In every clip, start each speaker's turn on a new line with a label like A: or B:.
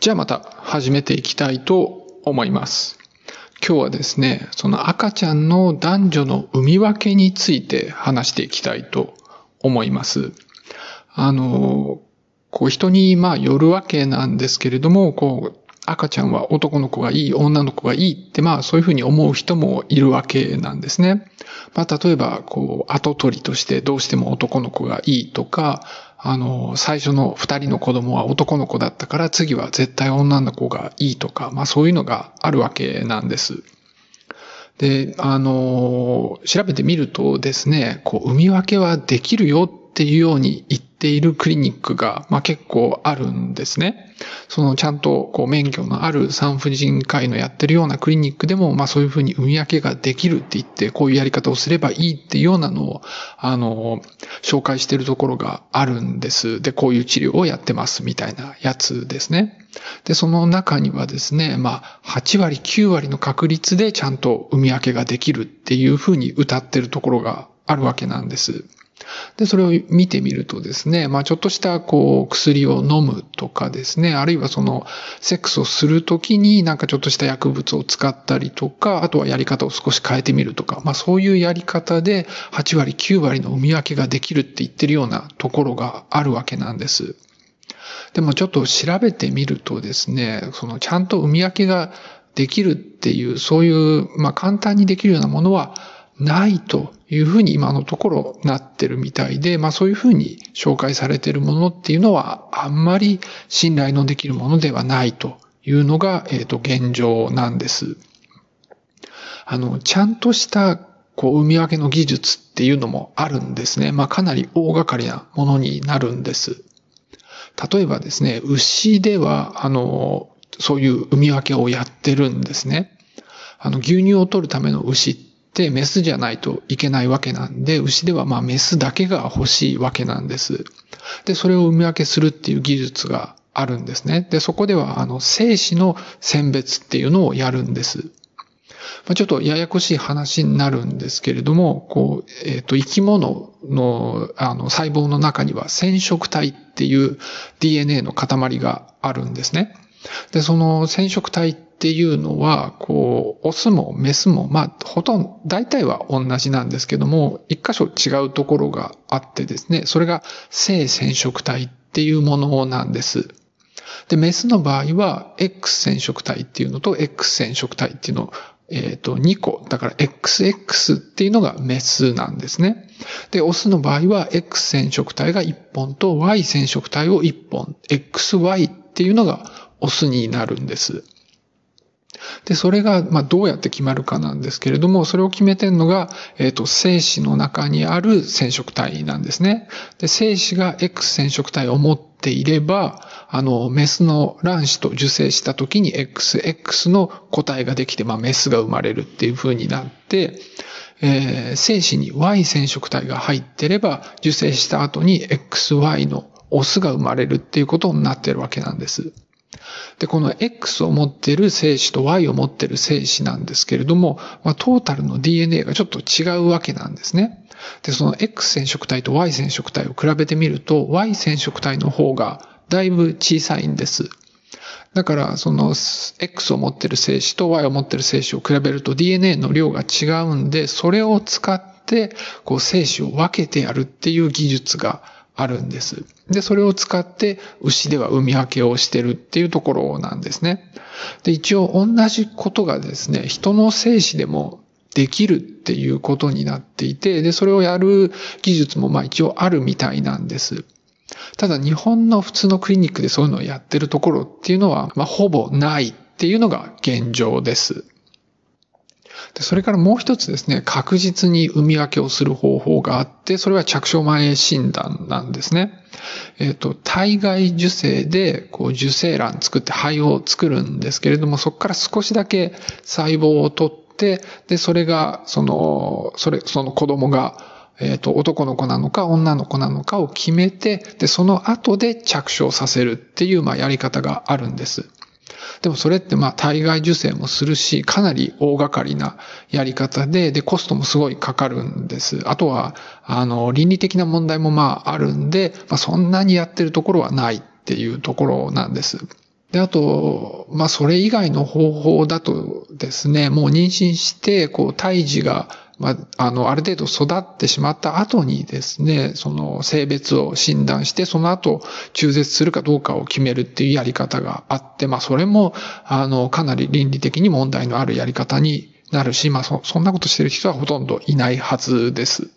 A: じゃあまた始めていきたいと思います。今日はですね、その赤ちゃんの男女の産み分けについて話していきたいと思います。あの、こう人にまあよるわけなんですけれども、こう赤ちゃんは男の子がいい、女の子がいいってまあそういうふうに思う人もいるわけなんですね。まあ例えばこう後取りとしてどうしても男の子がいいとか、あの、最初の二人の子供は男の子だったから次は絶対女の子がいいとか、まあそういうのがあるわけなんです。で、あの、調べてみるとですね、こう、産み分けはできるよっていうように言っているクリニックが、まあ、結構あるんですね。そのちゃんとこう免許のある産婦人科医のやってるようなクリニックでも、まあそういうふうに産み分けができるって言って、こういうやり方をすればいいっていうようなのを、あの、紹介してるところがあるんです。で、こういう治療をやってますみたいなやつですね。で、その中にはですね、まあ8割、9割の確率でちゃんと産み分けができるっていうふうに歌ってるところがあるわけなんです。で、それを見てみるとですね、まあちょっとしたこう薬を飲むとかですね、あるいはそのセックスをするときになんかちょっとした薬物を使ったりとか、あとはやり方を少し変えてみるとか、まあそういうやり方で8割、9割の産み分けができるって言ってるようなところがあるわけなんです。でもちょっと調べてみるとですね、そのちゃんと産み分けができるっていう、そういう、まあ簡単にできるようなものはないというふうに今のところなってるみたいで、まあそういうふうに紹介されているものっていうのはあんまり信頼のできるものではないというのが、えっ、ー、と、現状なんです。あの、ちゃんとしたこう、産み分けの技術っていうのもあるんですね。まあかなり大掛かりなものになるんです。例えばですね、牛では、あの、そういう産み分けをやってるんですね。あの、牛乳を取るための牛ってメスじゃないといけないわけなんで、牛ではまあメスだけが欲しいわけなんです。で、それを産み分けするっていう技術があるんですね。で、そこではあの精子の選別っていうのをやるんです。ま、ちょっとややこしい話になるんですけれども、こう、えっ、ー、と、生き物の、あの、細胞の中には染色体っていう DNA の塊があるんですね。で、その染色体ってっていうのは、こう、オスもメスも、まあ、ほとんど、大体は同じなんですけども、一箇所違うところがあってですね、それが性染色体っていうものなんです。で、メスの場合は、X 染色体っていうのと X 染色体っていうのを、えっ、ー、と、2個。だから XX っていうのがメスなんですね。で、オスの場合は X 染色体が1本と Y 染色体を1本。XY っていうのがオスになるんです。で、それが、まあ、どうやって決まるかなんですけれども、それを決めてるのが、えっ、ー、と、精子の中にある染色体なんですね。で、精子が X 染色体を持っていれば、あの、メスの卵子と受精した時に XX の個体ができて、まあ、メスが生まれるっていう風になって、えー、精子に Y 染色体が入ってれば、受精した後に XY のオスが生まれるっていうことになってるわけなんです。で、この X を持っている精子と Y を持っている精子なんですけれども、まあ、トータルの DNA がちょっと違うわけなんですね。で、その X 染色体と Y 染色体を比べてみると、Y 染色体の方がだいぶ小さいんです。だから、その X を持ってる精子と Y を持ってる精子を比べると DNA の量が違うんで、それを使って、こう精子を分けてやるっていう技術があるんです。で、それを使って牛では産み分けをしてるっていうところなんですね。で、一応同じことがですね、人の精子でもできるっていうことになっていて、で、それをやる技術もまあ一応あるみたいなんです。ただ日本の普通のクリニックでそういうのをやってるところっていうのは、まあほぼないっていうのが現状です。で、それからもう一つですね、確実に産み分けをする方法があって、それは着床前診断なんですね。えっ、ー、と、体外受精で、こう、受精卵作って肺を作るんですけれども、そこから少しだけ細胞を取って、で、それが、その、それ、その子供が、えっ、ー、と、男の子なのか女の子なのかを決めて、で、その後で着床させるっていう、まあ、やり方があるんです。でもそれってまあ体外受精もするし、かなり大掛かりなやり方で、で、コストもすごいかかるんです。あとは、あの、倫理的な問題もまああるんで、まあそんなにやってるところはないっていうところなんです。で、あと、まあ、それ以外の方法だとですね、もう妊娠して、こう、胎児が、まあ、あの、ある程度育ってしまった後にですね、その性別を診断して、その後中絶するかどうかを決めるっていうやり方があって、まあ、それも、あの、かなり倫理的に問題のあるやり方になるし、まあ、そ、そんなことしてる人はほとんどいないはずです。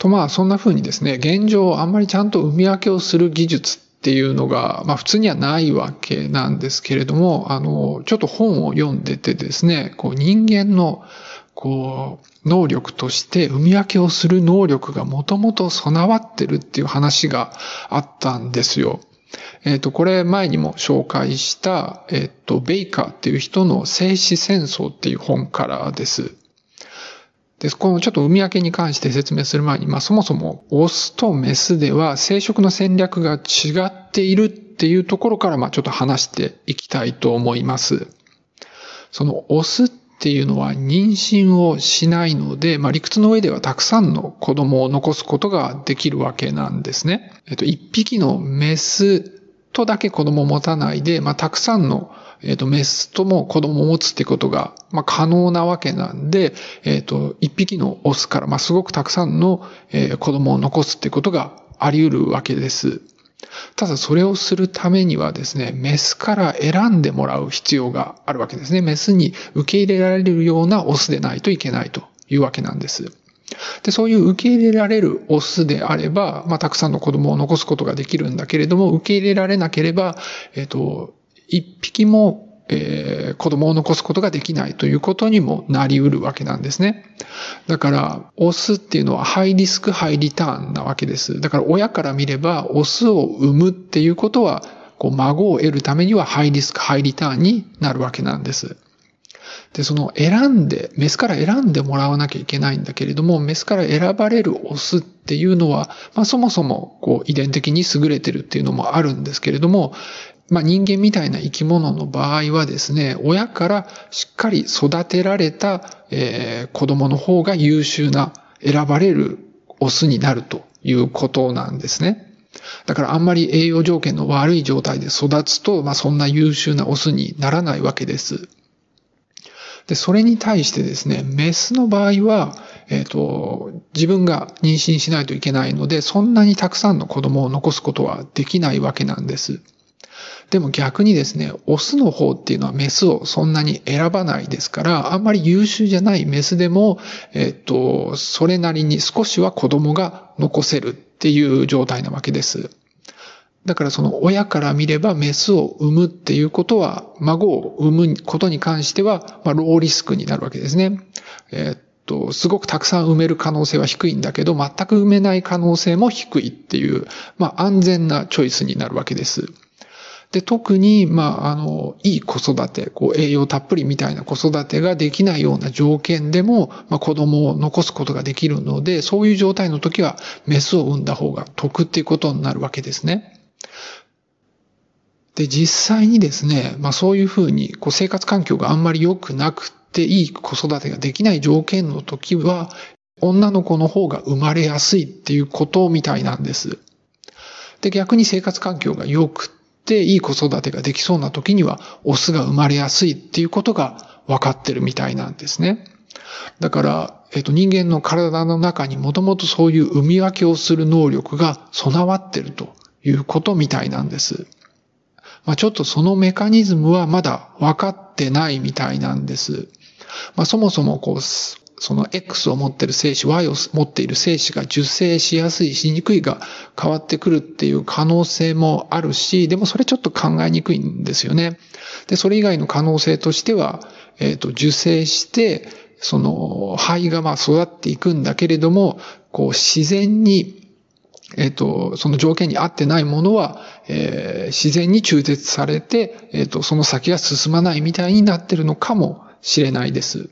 A: とまあそんな風にですね、現状あんまりちゃんと産み分けをする技術っっていうのが、まあ普通にはないわけなんですけれども、あの、ちょっと本を読んでてですね、こう人間のこう、能力として産み分けをする能力がもともと備わってるっていう話があったんですよ。えっ、ー、と、これ前にも紹介した、えっ、ー、と、ベイカーっていう人の生死戦争っていう本からです。で、このちょっと産み分けに関して説明する前に、まあそもそもオスとメスでは生殖の戦略が違っているっていうところから、まあちょっと話していきたいと思います。そのオスっていうのは妊娠をしないので、まあ理屈の上ではたくさんの子供を残すことができるわけなんですね。えっと、一匹のメスとだけ子供を持たないで、まあたくさんのえっ、ー、と、メスとも子供を持つってことが、まあ、可能なわけなんで、えっ、ー、と、一匹のオスから、まあ、すごくたくさんの、えー、子供を残すってことがあり得るわけです。ただそれをするためにはですね、メスから選んでもらう必要があるわけですね。メスに受け入れられるようなオスでないといけないというわけなんです。で、そういう受け入れられるオスであれば、まあ、たくさんの子供を残すことができるんだけれども、受け入れられなければ、えっ、ー、と、一匹も、えー、子供を残すことができないということにもなり得るわけなんですね。だから、オスっていうのはハイリスク、ハイリターンなわけです。だから親から見れば、オスを産むっていうことは、こう孫を得るためにはハイリスク、ハイリターンになるわけなんです。で、その選んで、メスから選んでもらわなきゃいけないんだけれども、メスから選ばれるオスっていうのは、まあそもそもこう遺伝的に優れてるっていうのもあるんですけれども、まあ、人間みたいな生き物の場合はですね、親からしっかり育てられた、えー、子供の方が優秀な選ばれるオスになるということなんですね。だからあんまり栄養条件の悪い状態で育つと、まあ、そんな優秀なオスにならないわけです。で、それに対してですね、メスの場合は、えっ、ー、と、自分が妊娠しないといけないので、そんなにたくさんの子供を残すことはできないわけなんです。でも逆にですね、オスの方っていうのはメスをそんなに選ばないですから、あんまり優秀じゃないメスでも、えっと、それなりに少しは子供が残せるっていう状態なわけです。だからその親から見ればメスを産むっていうことは、孫を産むことに関しては、まあ、ローリスクになるわけですね。えっと、すごくたくさん産める可能性は低いんだけど、全く産めない可能性も低いっていう、まあ、安全なチョイスになるわけです。で、特に、まあ、あの、いい子育て、こう、栄養たっぷりみたいな子育てができないような条件でも、まあ、子供を残すことができるので、そういう状態の時は、メスを産んだ方が得っていうことになるわけですね。で、実際にですね、まあ、そういうふうに、こう、生活環境があんまり良くなくて、いい子育てができない条件の時は、女の子の方が生まれやすいっていうことみたいなんです。で、逆に生活環境が良くていい子育てができそうな時には、オスが生まれやすいっていうことが分かってるみたいなんですね。だから、えっ、と、人間の体の中にもともとそういう生み分けをする能力が備わってるということみたいなんです。まあ、ちょっとそのメカニズムはまだ分かってないみたいなんです。まあ、そもそもこう、その X を持っている精子、Y を持っている精子が受精しやすい、しにくいが変わってくるっていう可能性もあるし、でもそれちょっと考えにくいんですよね。で、それ以外の可能性としては、えっ、ー、と、受精して、その肺がまあ育っていくんだけれども、こう自然にえっ、ー、と、その条件に合ってないものは、えー、自然に中絶されて、えっ、ー、と、その先が進まないみたいになってるのかもしれないです。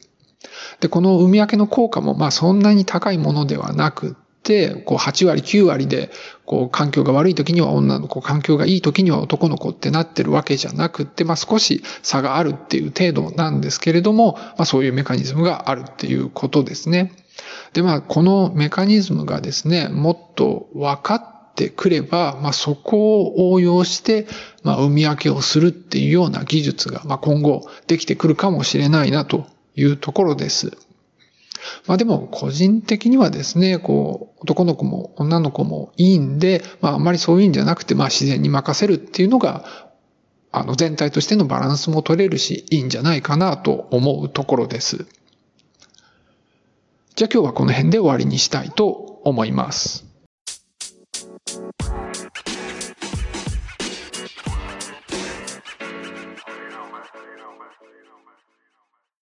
A: で、この産み分けの効果も、まあそんなに高いものではなくて、こう8割、9割で、こう環境が悪い時には女の子、環境がいい時には男の子ってなってるわけじゃなくて、まあ少し差があるっていう程度なんですけれども、まあそういうメカニズムがあるっていうことですね。で、まあこのメカニズムがですね、もっと分かっってくれば、まあ、そこを応用して、まあ、産み分けをするっていうような技術が、まあ、今後できてくるかもしれないなというところです。まあでも個人的にはですね、こう、男の子も女の子もいいんで、まああんまりそういうんじゃなくて、まあ自然に任せるっていうのが、あの全体としてのバランスも取れるし、いいんじゃないかなと思うところです。じゃあ今日はこの辺で終わりにしたいと思います。